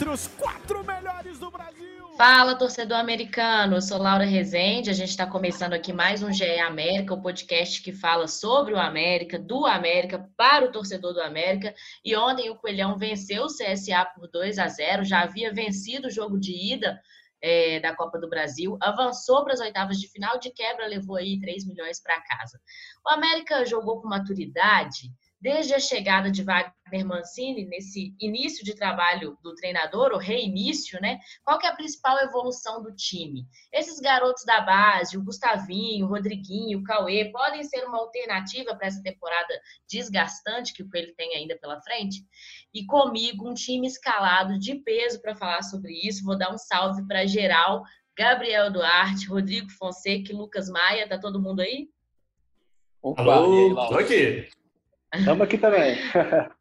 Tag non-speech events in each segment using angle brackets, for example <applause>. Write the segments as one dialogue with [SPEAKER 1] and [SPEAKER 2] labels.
[SPEAKER 1] Entre os quatro melhores do Brasil!
[SPEAKER 2] Fala, torcedor americano! Eu sou Laura Rezende. A gente está começando aqui mais um GE América, o podcast que fala sobre o América, do América, para o torcedor do América. E ontem o Coelhão venceu o CSA por 2 a 0 já havia vencido o jogo de ida é, da Copa do Brasil, avançou para as oitavas de final, de quebra levou aí 3 milhões para casa. O América jogou com maturidade desde a chegada de Wagner Mancini, nesse início de trabalho do treinador, o reinício, né? Qual que é a principal evolução do time? Esses garotos da base, o Gustavinho, o Rodriguinho, o Cauê, podem ser uma alternativa para essa temporada desgastante que o Coelho tem ainda pela frente? E comigo, um time escalado de peso para falar sobre isso. Vou dar um salve para geral, Gabriel Duarte, Rodrigo Fonseca e Lucas Maia. Tá todo mundo aí?
[SPEAKER 3] Opa,
[SPEAKER 4] Alô, tô aqui.
[SPEAKER 3] Estamos aqui também. <laughs>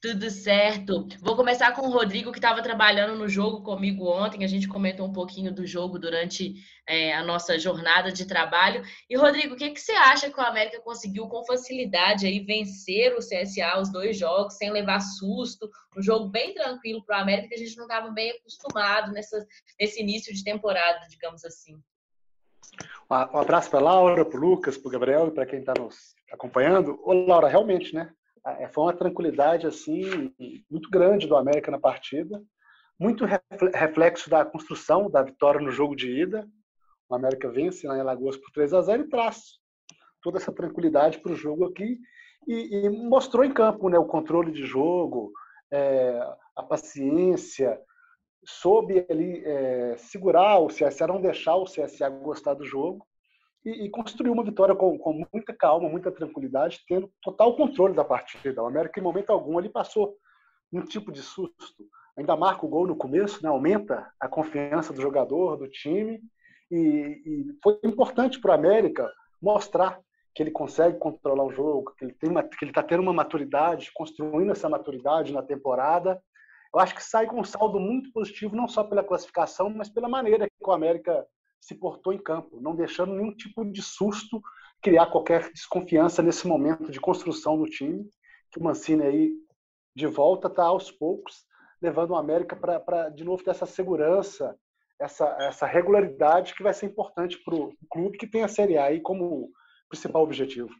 [SPEAKER 2] Tudo certo. Vou começar com o Rodrigo, que estava trabalhando no jogo comigo ontem. A gente comentou um pouquinho do jogo durante é, a nossa jornada de trabalho. E, Rodrigo, o que, que você acha que o América conseguiu com facilidade aí vencer o CSA os dois jogos, sem levar susto? Um jogo bem tranquilo para o América, que a gente não estava bem acostumado nessa, nesse início de temporada, digamos assim.
[SPEAKER 3] Um abraço para Laura, para o Lucas, para o Gabriel e para quem está nos acompanhando. Ô, Laura, realmente, né? Foi uma tranquilidade assim muito grande do América na partida, muito reflexo da construção da vitória no jogo de ida. O América vence lá em Alagoas por 3 a 0 e traz toda essa tranquilidade para o jogo aqui e, e, mostrou em campo né, o controle de jogo, é, a paciência, soube ali é, segurar o CSA, não deixar o CSA gostar do jogo e, e construiu uma vitória com, com, muita calma, muita tranquilidade, tendo total controle da partida. O América, em momento algum, ali passou um tipo de susto. Ainda marca o gol no começo, né? aumenta a confiança do jogador, do time, e, e foi importante para o América mostrar que ele consegue controlar o jogo, que ele tem que ele está tendo uma maturidade, construindo essa maturidade na temporada. Eu acho que sai com um saldo muito positivo, não só pela classificação, mas pela maneira que o América se portou em campo, não deixando nenhum tipo de susto criar qualquer desconfiança nesse momento de construção do time, que o Mancini aí de volta está aos poucos levando o América para de novo ter essa segurança, essa, essa regularidade que vai ser importante para o clube que tem a Série A aí como principal objetivo.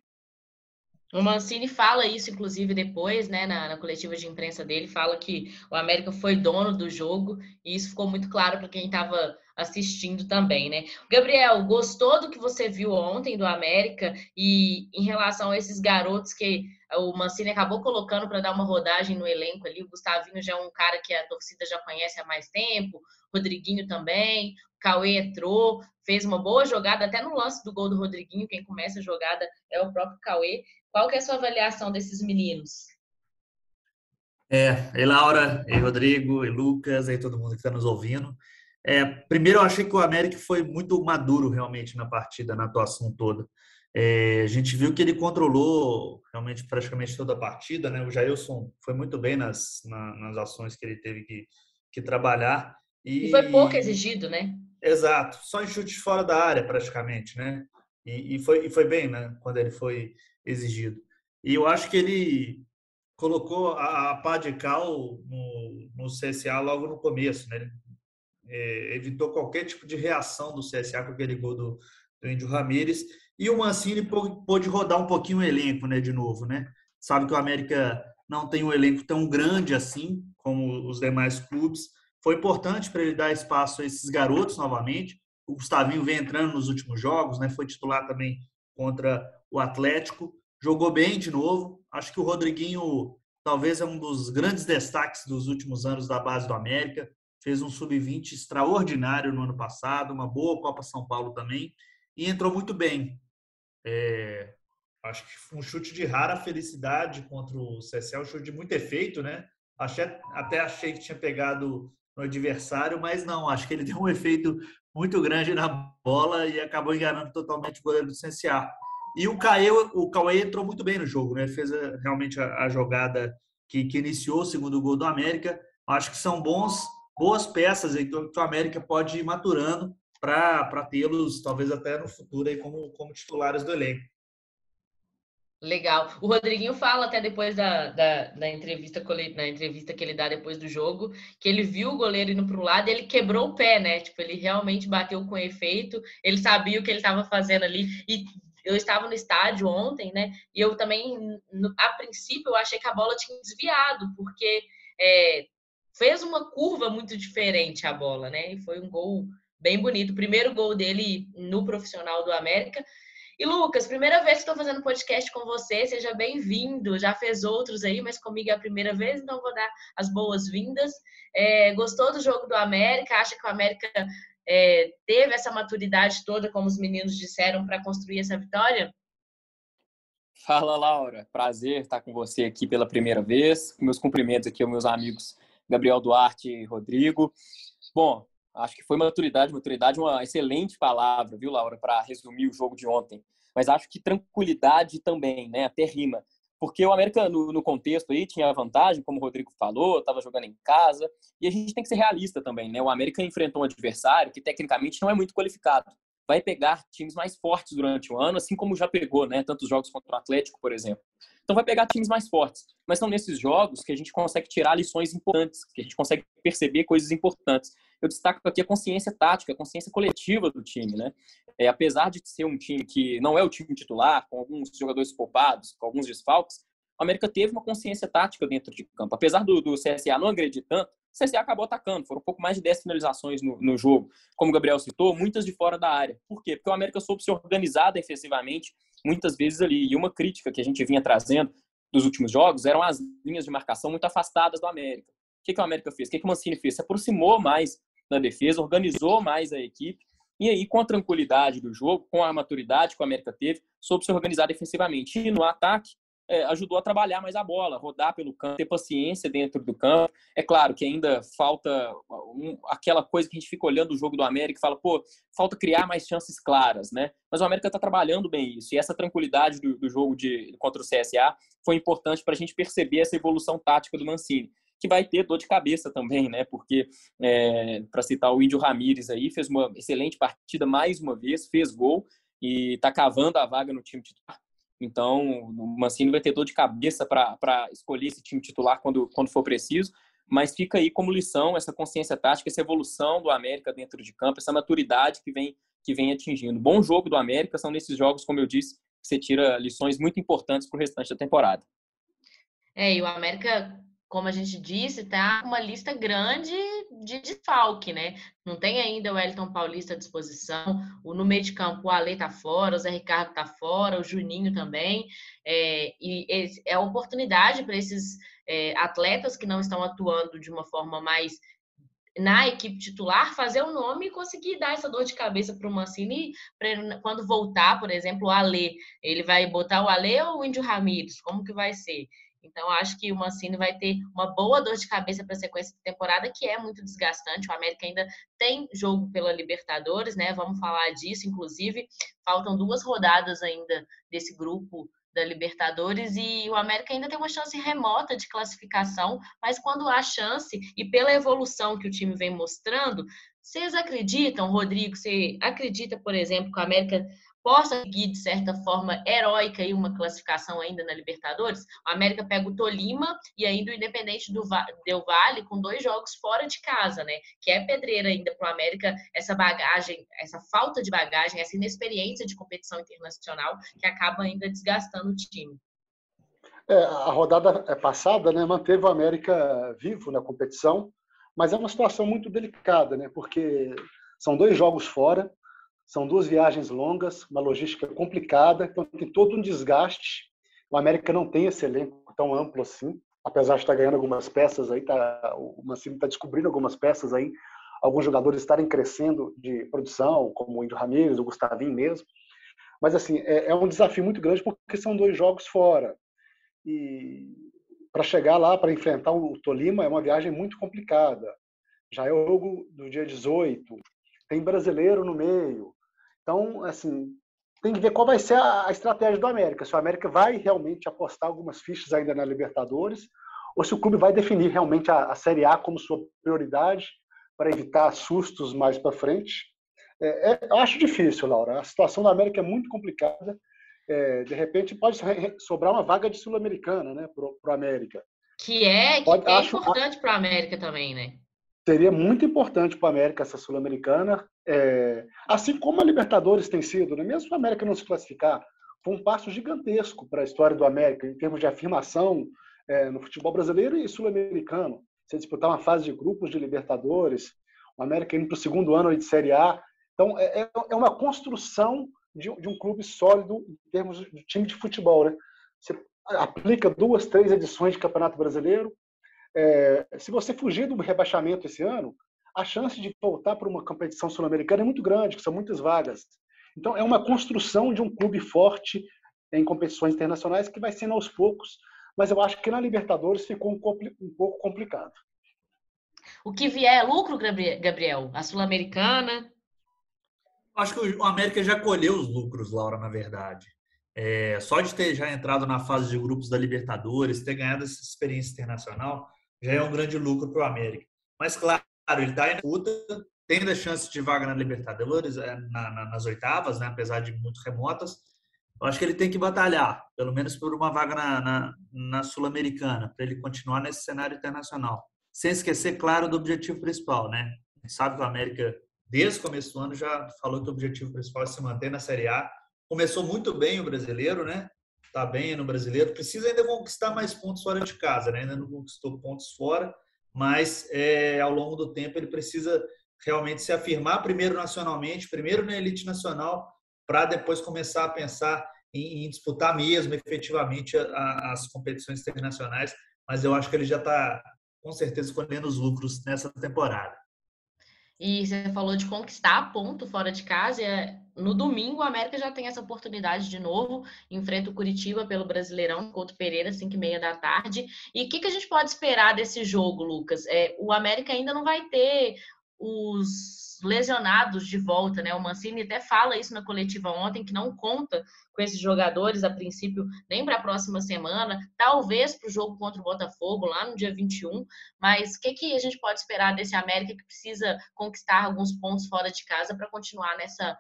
[SPEAKER 2] O Mancini fala isso, inclusive, depois, né, na, na, coletiva de imprensa dele, fala que o América foi dono do jogo, e isso ficou muito claro para quem estava assistindo também, né? Gabriel, gostou do que você viu ontem do América e em relação a esses garotos que o Mancini acabou colocando para dar uma rodagem no elenco ali, o Gustavinho já é um cara que a torcida já conhece há mais tempo, Rodriguinho também, o Cauê entrou, fez uma boa jogada, até no lance do gol do Rodriguinho, quem começa a jogada é o próprio Cauê. Qual que é a sua avaliação desses meninos?
[SPEAKER 4] É, e Laura, e Rodrigo, e Lucas, e todo mundo que está nos ouvindo. É, primeiro, eu achei que o América foi muito maduro realmente na partida, na atuação toda. É, a gente viu que ele controlou realmente praticamente toda a partida, né? O Jailson foi muito bem nas, na, nas ações que ele teve que, que trabalhar.
[SPEAKER 2] E... e... foi pouco exigido, né?
[SPEAKER 4] Exato, só em chute fora da área praticamente, né? E, e, foi, e foi bem, né? Quando ele foi exigido. E eu acho que ele colocou a, a pá de cal no, no CSA logo no começo, né? Ele, é, evitou qualquer tipo de reação do CSA com aquele gol do, do Índio Ramírez. E o Mancini pôde rodar um pouquinho o elenco, né? De novo, né? Sabe que o América não tem um elenco tão grande assim como os demais clubes. Foi importante para ele dar espaço a esses garotos novamente. O Gustavinho vem entrando nos últimos jogos, né? Foi titular também contra o Atlético. Jogou bem de novo. Acho que o Rodriguinho talvez é um dos grandes destaques dos últimos anos da base do América. Fez um sub-20 extraordinário no ano passado, uma boa Copa São Paulo também, e entrou muito bem. É, acho que um chute de rara felicidade contra o CSL, um chute de muito efeito, né? Achei, até achei que tinha pegado no adversário, mas não, acho que ele <laughs> deu um efeito muito grande na bola e acabou enganando totalmente o goleiro do CSA. E o Cauê, o Cauê entrou muito bem no jogo, né? Fez a, realmente a, a jogada que, que, iniciou o segundo gol do América. Acho que são bons, boas peças aí que o América pode ir maturando para tê-los, talvez até no futuro, aí como, como titulares do elenco.
[SPEAKER 2] Legal. O Rodriguinho fala até depois da, da, da, entrevista na entrevista que ele dá depois do jogo, que ele viu o goleiro indo para o lado e ele quebrou o pé, né? Tipo, ele realmente bateu com efeito, ele sabia o que ele estava fazendo ali. E eu estava no estádio ontem, né? E eu também, a princípio, eu achei que a bola tinha desviado, porque é, fez uma curva muito diferente a bola, né? E foi um gol bem bonito. Primeiro gol dele no profissional do América. E Lucas, primeira vez que estou fazendo podcast com você, seja bem-vindo. Já fez outros aí, mas comigo é a primeira vez, então vou dar as boas-vindas. É, gostou do jogo do América? Acha que o América é, teve essa maturidade toda, como os meninos disseram, para construir essa vitória?
[SPEAKER 5] Fala, Laura. Prazer estar com você aqui pela primeira vez. Meus cumprimentos aqui aos meus amigos Gabriel Duarte e Rodrigo. Bom, Acho que foi maturidade. Maturidade uma excelente palavra, viu, Laura, para resumir o jogo de ontem. Mas acho que tranquilidade também, né? Até rima. Porque o América, no, no contexto aí, tinha vantagem, como o Rodrigo falou, estava jogando em casa. E a gente tem que ser realista também, né? O América enfrentou um adversário que tecnicamente não é muito qualificado. Vai pegar times mais fortes durante o ano, assim como já pegou, né? Tantos jogos contra o Atlético, por exemplo. Então vai pegar times mais fortes. Mas são nesses jogos que a gente consegue tirar lições importantes, que a gente consegue perceber coisas importantes eu destaco aqui a consciência tática, a consciência coletiva do time, né? É, apesar de ser um time que não é o time titular, com alguns jogadores poupados, com alguns desfalques, o América teve uma consciência tática dentro de campo. Apesar do, do CSA não agredir tanto, o CSA acabou atacando. Foram um pouco mais de 10 finalizações no, no jogo. Como o Gabriel citou, muitas de fora da área. Por quê? Porque o América soube se organizar defensivamente, muitas vezes ali. E uma crítica que a gente vinha trazendo dos últimos jogos eram as linhas de marcação muito afastadas do América que, que o América fez? O que, que o Mancini fez? Se aproximou mais da defesa, organizou mais a equipe. E aí, com a tranquilidade do jogo, com a maturidade que o América teve, soube se organizar defensivamente. E no ataque, é, ajudou a trabalhar mais a bola, rodar pelo campo, ter paciência dentro do campo. É claro que ainda falta um, aquela coisa que a gente fica olhando o jogo do América e fala, pô, falta criar mais chances claras, né? Mas o América está trabalhando bem isso. E essa tranquilidade do, do jogo de, contra o CSA foi importante para a gente perceber essa evolução tática do Mancini que vai ter dor de cabeça também, né? Porque, é, para citar o Índio Ramírez aí, fez uma excelente partida mais uma vez, fez gol e está cavando a vaga no time titular. Então, o Mancini vai ter dor de cabeça para escolher esse time titular quando, quando for preciso, mas fica aí como lição essa consciência tática, essa evolução do América dentro de campo, essa maturidade que vem, que vem atingindo. Bom jogo do América, são nesses jogos, como eu disse, que você tira lições muito importantes para o restante da temporada.
[SPEAKER 2] É, e o América como a gente disse, tá uma lista grande de desfalque, né? Não tem ainda o Elton Paulista à disposição, o no meio de campo o Ale tá fora, o Zé Ricardo tá fora, o Juninho também, é, e é a oportunidade para esses é, atletas que não estão atuando de uma forma mais na equipe titular, fazer o nome e conseguir dar essa dor de cabeça para o Mancini, pra, quando voltar, por exemplo, o Ale, ele vai botar o Ale ou o Índio Ramírez, como que vai ser? Então, acho que o Mancini vai ter uma boa dor de cabeça para a sequência de temporada, que é muito desgastante. O América ainda tem jogo pela Libertadores, né? Vamos falar disso, inclusive. Faltam duas rodadas ainda desse grupo da Libertadores e o América ainda tem uma chance remota de classificação, mas quando há chance e pela evolução que o time vem mostrando, vocês acreditam, Rodrigo? Você acredita, por exemplo, que o América possa seguir, de certa forma, heróica e uma classificação ainda na Libertadores, o América pega o Tolima e ainda o Independente do Del Vale com dois jogos fora de casa, né? Que é pedreira ainda para o América essa bagagem, essa falta de bagagem, essa inexperiência de competição internacional que acaba ainda desgastando o time.
[SPEAKER 3] É, a rodada é, passada né, manteve o América vivo na competição, mas é uma situação muito delicada, né? Porque são dois jogos fora, são duas viagens longas, uma logística complicada, então tem todo um desgaste. O América não tem esse elenco tão amplo assim, apesar de estar ganhando algumas peças aí, tá, o Mancini está descobrindo algumas peças aí, alguns jogadores estarem crescendo de produção, como o Índio Ramírez, o Gustavinho mesmo. Mas assim, é, é um desafio muito grande porque são dois jogos fora. E para chegar lá para enfrentar o Tolima é uma viagem muito complicada. Já é o jogo do dia 18, tem brasileiro no meio. Então, assim, tem que ver qual vai ser a, estratégia do América. Se o América vai realmente apostar algumas fichas ainda na Libertadores, ou se o clube vai definir realmente a, a Série A como sua prioridade para evitar sustos mais para frente. É, é, eu acho difícil, Laura. A situação da América é muito complicada. É, de repente pode sobrar uma vaga de sul-americana, né, para o América.
[SPEAKER 2] Que é, que pode, é acho, importante para o América também, né?
[SPEAKER 3] Seria muito importante para o América essa sul-americana, é, assim como a Libertadores tem sido, né? mesmo a América não se classificar, foi um passo gigantesco para a história do América em termos de afirmação é, no futebol brasileiro e sul-americano. Você disputar uma fase de grupos de Libertadores, o América indo para o segundo ano de Série A. Então, é, é, é uma construção de, de, um clube sólido em termos de time de futebol. Né? Você aplica duas, três edições de Campeonato Brasileiro. É, se você fugir do rebaixamento esse ano, a chance de voltar para uma competição sul-americana é muito grande, que são muitas vagas. Então, é uma construção de um clube forte em competições internacionais que vai sendo aos poucos mas eu acho que na Libertadores ficou um, um pouco complicado.
[SPEAKER 2] O que vier é lucro, Gabriel? A Sul-Americana?
[SPEAKER 4] Acho que o América já colheu os lucros, Laura, na verdade. É, só de ter já entrado na fase de grupos da Libertadores, ter ganhado essa experiência internacional, já é um grande lucro para o América. Mas, claro, ele está em luta, tem a chance de vaga na Libertadores, é, na, na, nas oitavas, né, apesar de muito remotas, eu acho que ele tem que batalhar, pelo menos por uma vaga na, na, na Sul-Americana, para ele continuar nesse cenário internacional. Sem esquecer, claro, do objetivo principal, né? Sabe que o América, desde o começo do ano, já falou que o objetivo principal é se manter na Série A. Começou muito bem o brasileiro, né? Está bem no brasileiro. Precisa ainda conquistar mais pontos fora de casa, né? Ainda não conquistou pontos fora, mas é, ao longo do tempo ele precisa realmente se afirmar primeiro nacionalmente, primeiro na elite nacional, para depois começar a pensar em, em disputar mesmo, efetivamente, a, as competições internacionais. Mas eu acho que ele já está, com certeza, colhendo os lucros nessa temporada.
[SPEAKER 2] E você falou de conquistar ponto fora de casa. É, no domingo, a América já tem essa oportunidade de novo. Enfrenta o Curitiba pelo Brasileirão, contra o Pereira, 5 e meia da tarde. E o que, que, a gente pode esperar desse jogo, Lucas? É, o América ainda não vai ter os lesionados de volta, né? O Mancini até fala isso na coletiva ontem, que não conta com esses jogadores a princípio nem para a próxima semana, talvez para o jogo contra o Botafogo lá no dia 21, mas o que, que a gente pode esperar desse América que precisa conquistar alguns pontos fora de casa para continuar nessa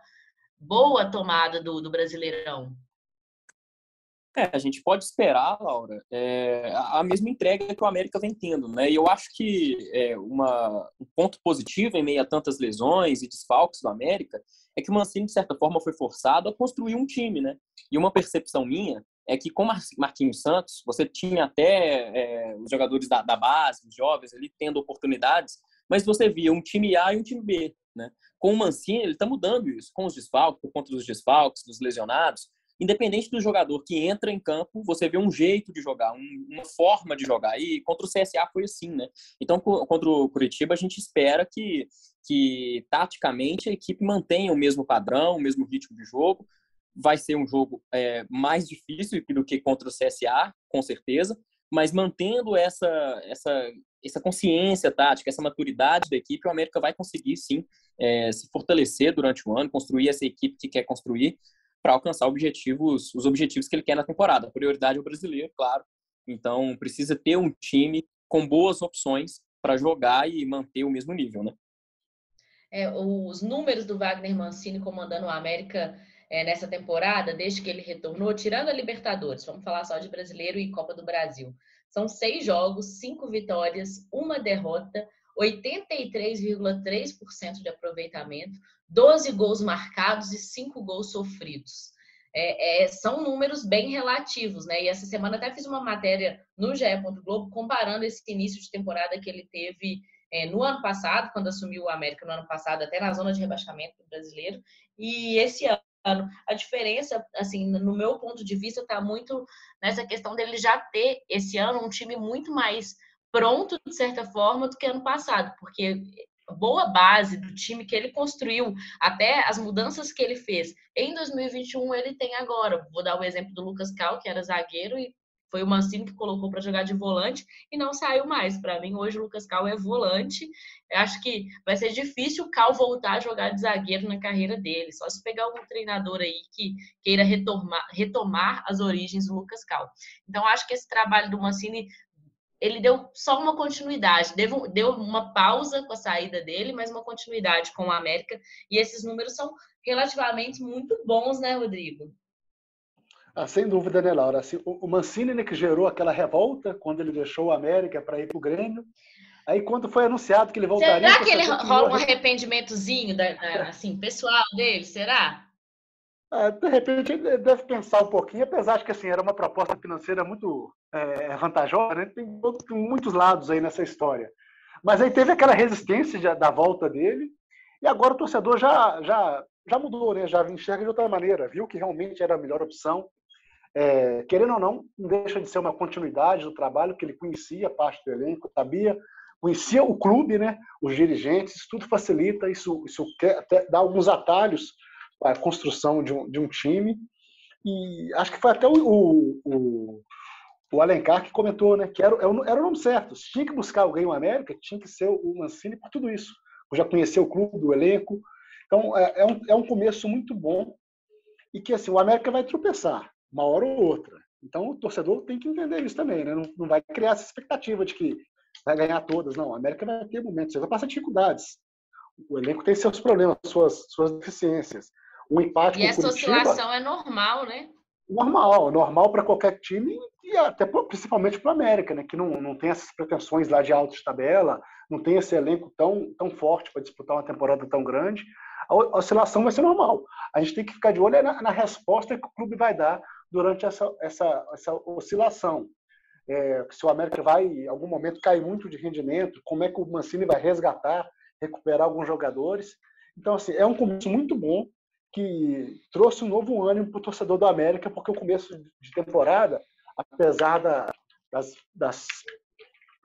[SPEAKER 2] boa tomada do, do Brasileirão?
[SPEAKER 5] É, a gente pode esperar, Laura, é, a mesma entrega que o América vem tendo, né? E eu acho que é, uma, um ponto positivo em meio a tantas lesões e desfalques do América é que o Mancini, de certa forma, foi forçado a construir um time, né? E uma percepção minha é que com Marquinhos Santos, você tinha até é, os jogadores da, da, base, os jovens ali, tendo oportunidades, mas você via um time A e um time B, né? Com o Mancini, ele está mudando isso, com os desfalques, por conta dos desfalques, dos lesionados, independente do jogador que entra em campo, você vê um jeito de jogar, um, uma forma de jogar. E contra o CSA foi assim, né? Então, contra o Curitiba, a gente espera que, que taticamente a equipe mantenha o mesmo padrão, o mesmo ritmo de jogo. Vai ser um jogo é, mais difícil do que contra o CSA, com certeza, mas mantendo essa, essa, essa consciência tática, essa maturidade da equipe, o América vai conseguir sim é, se fortalecer durante o ano, construir essa equipe que quer construir para alcançar objetivos, os objetivos que ele quer na temporada. A prioridade é o brasileiro, claro. Então, precisa ter um time com boas opções para jogar e manter o mesmo nível, né?
[SPEAKER 2] É, os números do Wagner Mancini comandando o América é, nessa temporada, desde que ele retornou, tirando a Libertadores, vamos falar só de Brasileiro e Copa do Brasil. São seis jogos, cinco vitórias, uma derrota, 83,3% de aproveitamento, 12 gols marcados e 5 gols sofridos. É, é, são números bem relativos, né? E essa semana até fiz uma matéria no GE. Globo comparando esse início de temporada que ele teve é, no ano passado, quando assumiu o América no ano passado, até na zona de rebaixamento brasileiro, e esse ano. A diferença, assim, no meu ponto de vista, está muito nessa questão dele já ter esse ano um time muito mais pronto, de certa forma, do que ano passado, porque boa base do time que ele construiu, até as mudanças que ele fez em 2021, ele tem agora. Vou dar o exemplo do Lucas Cal, que era zagueiro e Foi o Mancini que colocou para jogar de volante e não saiu mais. Para mim, hoje o Lucas Cal é volante. Eu acho que vai ser difícil o Cal voltar a jogar de zagueiro na carreira dele. Só se pegar algum treinador aí que queira retomar, retomar as origens do Lucas Cal. Então, acho que esse trabalho do Mancini ele deu só uma continuidade, deu, uma pausa com a saída dele, mas uma continuidade com o América. E esses números são relativamente muito bons, né, Rodrigo?
[SPEAKER 3] Ah, sem dúvida, né, Laura? Assim, o Mancini né, que gerou aquela revolta quando ele deixou o América para ir para o Grêmio. Aí, quando foi anunciado que ele voltaria.
[SPEAKER 2] Será que ele rola um arrependimentozinho, da, da, assim, pessoal dele? Será?
[SPEAKER 3] É, de repente ele deve pensar um pouquinho, apesar de que assim, era uma proposta financeira muito é, vantajosa, né? tem, muitos lados aí nessa história. Mas aí teve aquela resistência da volta dele, e agora o torcedor já, já, já mudou, né? já enxerga de outra maneira, viu que realmente era a melhor opção. É, querendo ou não, não deixa de ser uma continuidade do trabalho, que ele conhecia parte do elenco, sabia, conhecia o clube, né? os dirigentes, tudo facilita, isso, isso quer, dá alguns atalhos a construção de um, de um time. E acho que foi até o, o Alencar que comentou, né? Que era, era o nome certo. Se tinha que buscar alguém no América, tinha que ser o Mancini por tudo isso. Já conhecia o clube, o elenco. Então, é, é, um, é um começo muito bom e que assim, o América vai tropeçar, uma hora ou outra. Então, o torcedor tem que entender isso também, né? Não, não vai criar essa expectativa de que vai ganhar todas. Não, o América vai ter momentos, você vai passar dificuldades. O elenco tem seus problemas, suas, suas deficiências. Um empate
[SPEAKER 2] e essa Curitiba, oscilação é normal, né?
[SPEAKER 3] Normal, normal para qualquer time e até principalmente para o América, né? Que não, não tem essas pretensões lá de alta de tabela, não tem esse elenco tão, tão forte para disputar uma temporada tão grande. A oscilação vai ser normal. A gente tem que ficar de olho na, na resposta que o clube vai dar durante essa, essa, essa oscilação. É, se o América vai, em algum momento, cair muito de rendimento, como é que o Mancini vai resgatar, recuperar alguns jogadores. Então, assim, é um começo muito bom que trouxe um novo ânimo para o torcedor do América, porque o começo de temporada, apesar da, das, das,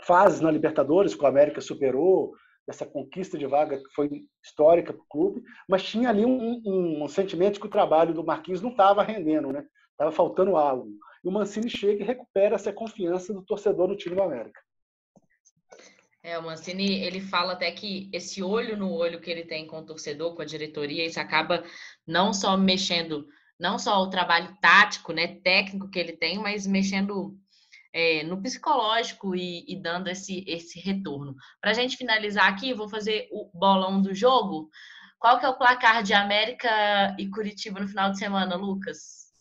[SPEAKER 3] fases na Libertadores que o América superou, dessa conquista de vaga que foi histórica para o clube, mas tinha ali um, um, um, sentimento que o trabalho do Marquinhos não estava rendendo, né? Estava faltando algo. E o Mancini chega e recupera essa confiança do torcedor no time do América.
[SPEAKER 2] É, o Mancini, ele fala até que esse olho no olho que ele tem com o torcedor, com a diretoria, isso acaba não só mexendo, não só o trabalho tático, né, técnico que ele tem, mas mexendo é, no psicológico e, e, dando esse, esse retorno. Para a gente finalizar aqui, vou fazer o bolão do jogo. Qual que é o placar de América e Curitiba no final de semana, Lucas?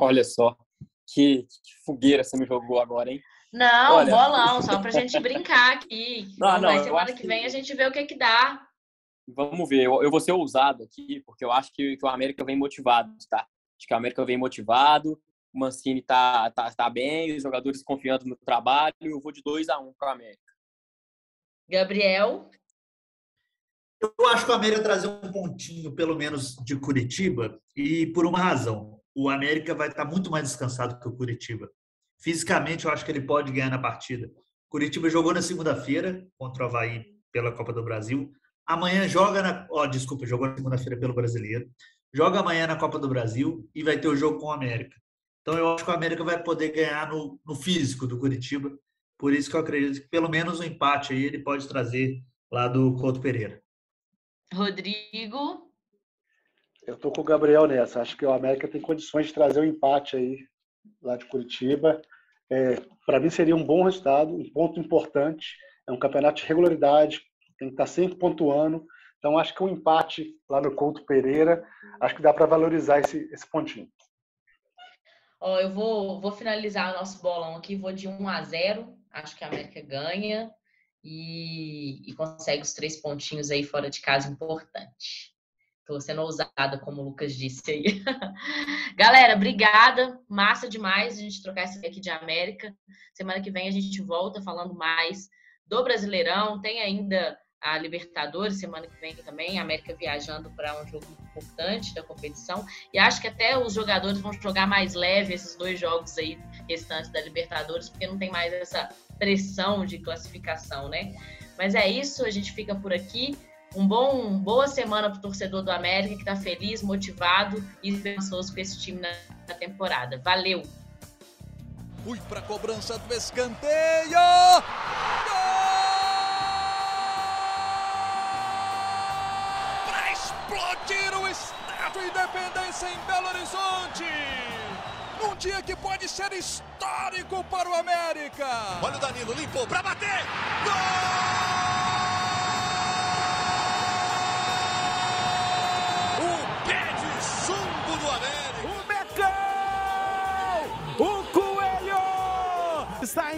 [SPEAKER 5] Olha só, que, que fogueira você me jogou agora, hein?
[SPEAKER 2] Não, Olha... bolão, só pra gente brincar aqui. <laughs> Não, não, semana que vem que... a gente vê o que que dá.
[SPEAKER 5] Vamos ver, eu, eu vou ser ousado aqui, porque eu acho que, que o América vem motivado, tá? Acho que o América vem motivado, o Mancini tá, tá, tá bem, os jogadores confiando no trabalho, eu vou de 2 a 1 um para o América.
[SPEAKER 2] Gabriel?
[SPEAKER 4] Eu acho que o América trazer um pontinho, pelo menos, de Curitiba, e por uma razão. O América vai estar muito mais descansado que o Curitiba. Fisicamente, eu acho que ele pode ganhar na partida. Curitiba jogou na segunda-feira contra o Havaí pela Copa do Brasil. Amanhã joga na. Ó, oh, desculpa, jogou na segunda-feira pelo Brasileiro. Joga amanhã na Copa do Brasil e vai ter o jogo com o América. Então eu acho que o América vai poder ganhar no, no físico do Curitiba. Por isso que eu acredito que pelo menos um empate aí ele pode trazer lá do Couto Pereira.
[SPEAKER 2] Rodrigo.
[SPEAKER 3] Eu tô com o Gabriel nessa. Acho que o América tem condições de trazer um empate aí lá de Curitiba. É, Para mim seria um bom resultado, um ponto importante. É um campeonato de regularidade, tem que estar sempre pontuando. Então acho que um empate lá no Couto Pereira, acho que dá para valorizar esse, esse pontinho.
[SPEAKER 2] Ó, eu vou, vou finalizar o nosso bolão aqui, vou de 1 a 0. Acho que a América ganha e, e consegue os três pontinhos aí fora de casa importante. Estou sendo ousada, como o Lucas disse aí. <laughs> Galera, obrigada. Massa demais a gente trocar essa aqui de América. Semana que vem a gente volta falando mais do Brasileirão. Tem ainda a Libertadores semana que vem também, a América viajando para um jogo importante da competição. E acho que até os jogadores vão jogar mais leve esses dois jogos aí restantes da Libertadores, porque não tem mais essa pressão de classificação, né? Mas é isso, a gente fica por aqui. Um bom, boa semana para o torcedor do América que está feliz, motivado e esperançoso com esse time na, na temporada. Valeu!
[SPEAKER 6] Fui para a cobrança do escanteio. Gol! Para explodir o Estádio Independência em Belo Horizonte. Num dia que pode ser histórico para o América.
[SPEAKER 7] Olha o Danilo, limpou para bater. Gol!